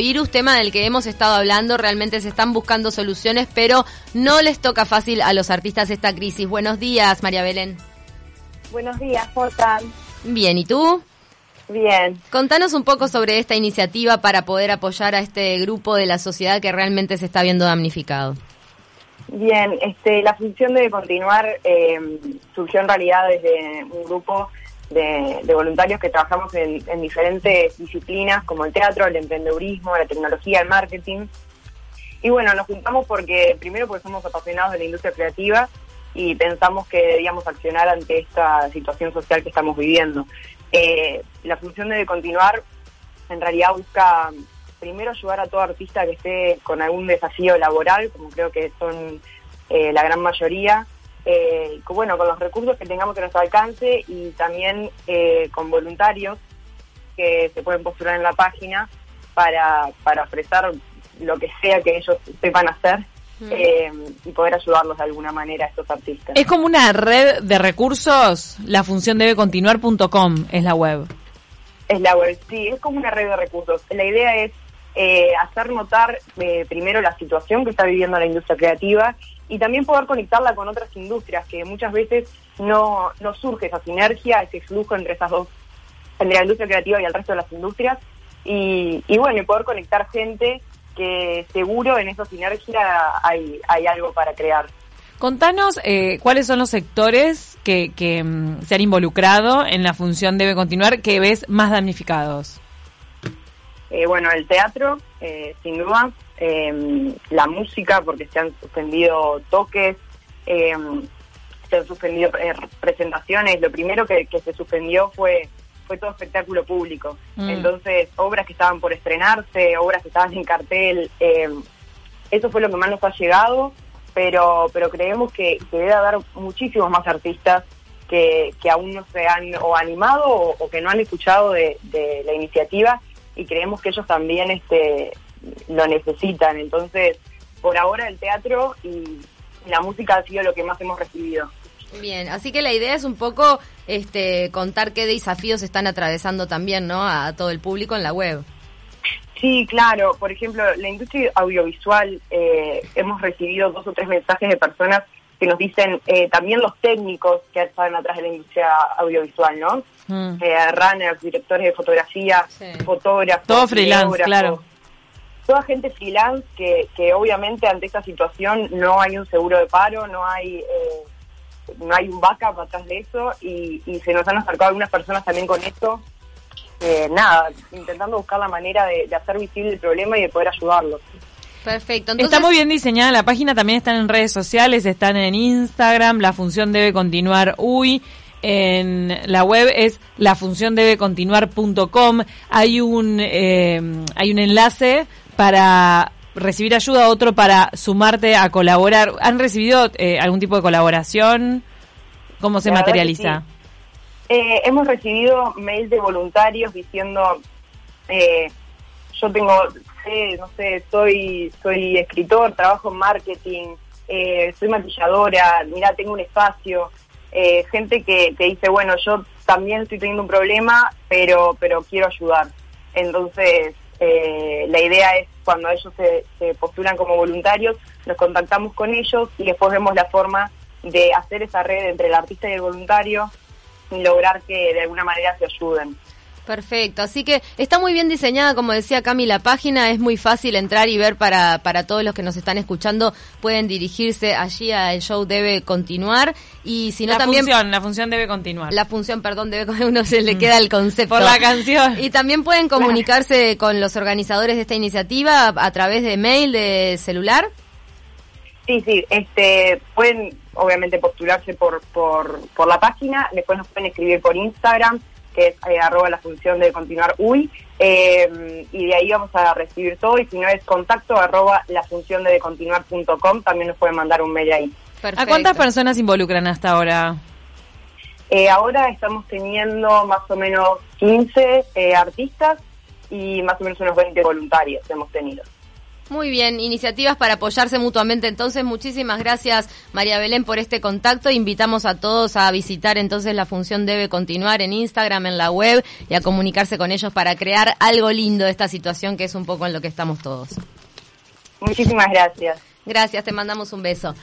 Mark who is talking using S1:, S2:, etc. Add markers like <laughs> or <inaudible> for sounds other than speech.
S1: virus, tema del que hemos estado hablando, realmente se están buscando soluciones, pero no les toca fácil a los artistas esta crisis. Buenos días, María Belén.
S2: Buenos días, ¿cómo están?
S1: Bien, ¿y tú?
S2: Bien.
S1: Contanos un poco sobre esta iniciativa para poder apoyar a este grupo de la sociedad que realmente se está viendo damnificado.
S2: Bien, este, la función de continuar eh, surgió en realidad desde un grupo de, voluntarios que trabajamos en, diferentes disciplinas como el teatro, el emprendedurismo, la tecnología, el marketing. Y bueno, nos juntamos porque, primero porque somos apasionados de la industria creativa y pensamos que debíamos accionar ante esta situación social que estamos viviendo. Eh, la función de continuar en realidad busca primero ayudar a todo artista que esté con algún desafío laboral, como creo que son eh, la gran mayoría, eh, bueno, con los recursos que tengamos que nuestro alcance y también eh, con voluntarios que se pueden postular en la página para, para ofrecer lo que sea que ellos sepan hacer eh, y poder ayudarlos de alguna manera a estos artistas.
S3: Es como una red de recursos, la función debe continuar.com es la web.
S2: Es la web, sí, es como una red de recursos. La idea es eh, hacer notar eh, primero la situación que está viviendo la industria creativa y también poder conectarla con otras industrias, que muchas veces no, no surge esa sinergia, ese flujo entre esas dos, entre la industria creativa y el resto de las industrias, y, y bueno, y poder conectar gente que seguro en esa sinergia hay, hay algo para crear.
S3: Contanos eh, cuáles son los sectores que, que mm, se han involucrado en la función Debe Continuar que ves más damnificados.
S2: Eh, bueno, el teatro, eh, sin duda, eh, la música, porque se han suspendido toques, se han suspendido presentaciones. Lo primero que, se suspendió fue fue todo espectáculo público. Mm. Entonces, obras que estaban por estrenarse, obras que estaban en cartel, eso fue lo que más nos ha llegado, pero pero creemos que, debe haber muchísimos más artistas que, que aún no se han o animado o, que no han escuchado de la iniciativa y creemos que ellos también este, lo necesitan. Entonces, por ahora el teatro y la música ha sido lo que más hemos recibido.
S1: Bien, así que la idea es un poco este, contar qué desafíos están atravesando también ¿no? a todo el público en la web.
S2: Sí, claro. Por ejemplo, la industria audiovisual, eh, hemos recibido dos o tres mensajes de personas que nos dicen eh, también los técnicos que están atrás de la industria audiovisual, ¿no? Mm. Eh, runners, directores de fotografía, fotógrafos.
S3: Todo freelance, claro.
S2: Toda gente freelance que, que obviamente ante esta situación no hay un seguro de paro, no hay eh, no hay un backup atrás de eso y, se nos han acercado algunas personas también con esto. Eh, nada, intentando buscar la manera de, de hacer visible el problema y de poder ayudarlos.
S1: Perfecto.
S3: Está muy bien diseñada la página, también están en redes sociales, están en Instagram, la función debe continuar uy. En la web es la función debe continuar.com. Hay un eh, hay un enlace para recibir ayuda, otro para sumarte a colaborar. ¿Han recibido eh, algún tipo de colaboración? ¿Cómo se materializa?
S2: Eh, hemos recibido mails de voluntarios diciendo, yo tengo no sé, soy, soy escritor, trabajo en marketing, eh, soy maquilladora, mira, tengo un espacio, eh, gente que, te dice, bueno, yo también estoy teniendo un problema, pero, pero quiero ayudar. Entonces, eh, la idea es cuando ellos se, se postulan como voluntarios, nos contactamos con ellos y después vemos la forma de hacer esa red entre el artista y el voluntario y lograr que de alguna manera se ayuden.
S1: Perfecto, así que está muy bien diseñada, como decía Cami, la página es muy fácil entrar y ver para, para todos los que nos están escuchando, pueden dirigirse allí al show debe continuar y si no
S3: la
S1: también...
S3: Función, la función debe continuar.
S1: La función, perdón, debe <laughs> uno se le mm. queda el concepto.
S3: Por la canción.
S1: Y también pueden comunicarse con los organizadores de esta iniciativa a, través de mail, de celular.
S2: Sí, sí, este, pueden obviamente postularse por, por, por la página, después nos pueden escribir por Instagram, que es eh, arroba la función de continuar uy, eh, y de ahí vamos a recibir todo, y si no es contacto arroba la función de continuar.com, también nos pueden mandar un mail ahí.
S3: ¿A cuántas personas involucran hasta ahora?
S2: Eh, ahora estamos teniendo más o menos 15 artistas y más o menos unos 20 voluntarios hemos tenido.
S1: Muy bien, iniciativas para apoyarse mutuamente. Entonces, muchísimas gracias María Belén por este contacto. Invitamos a todos a visitar entonces la función debe continuar en Instagram, en la web y a comunicarse con ellos para crear algo lindo de esta situación que es un poco en lo que estamos todos.
S2: Muchísimas gracias.
S1: Gracias, te mandamos un beso.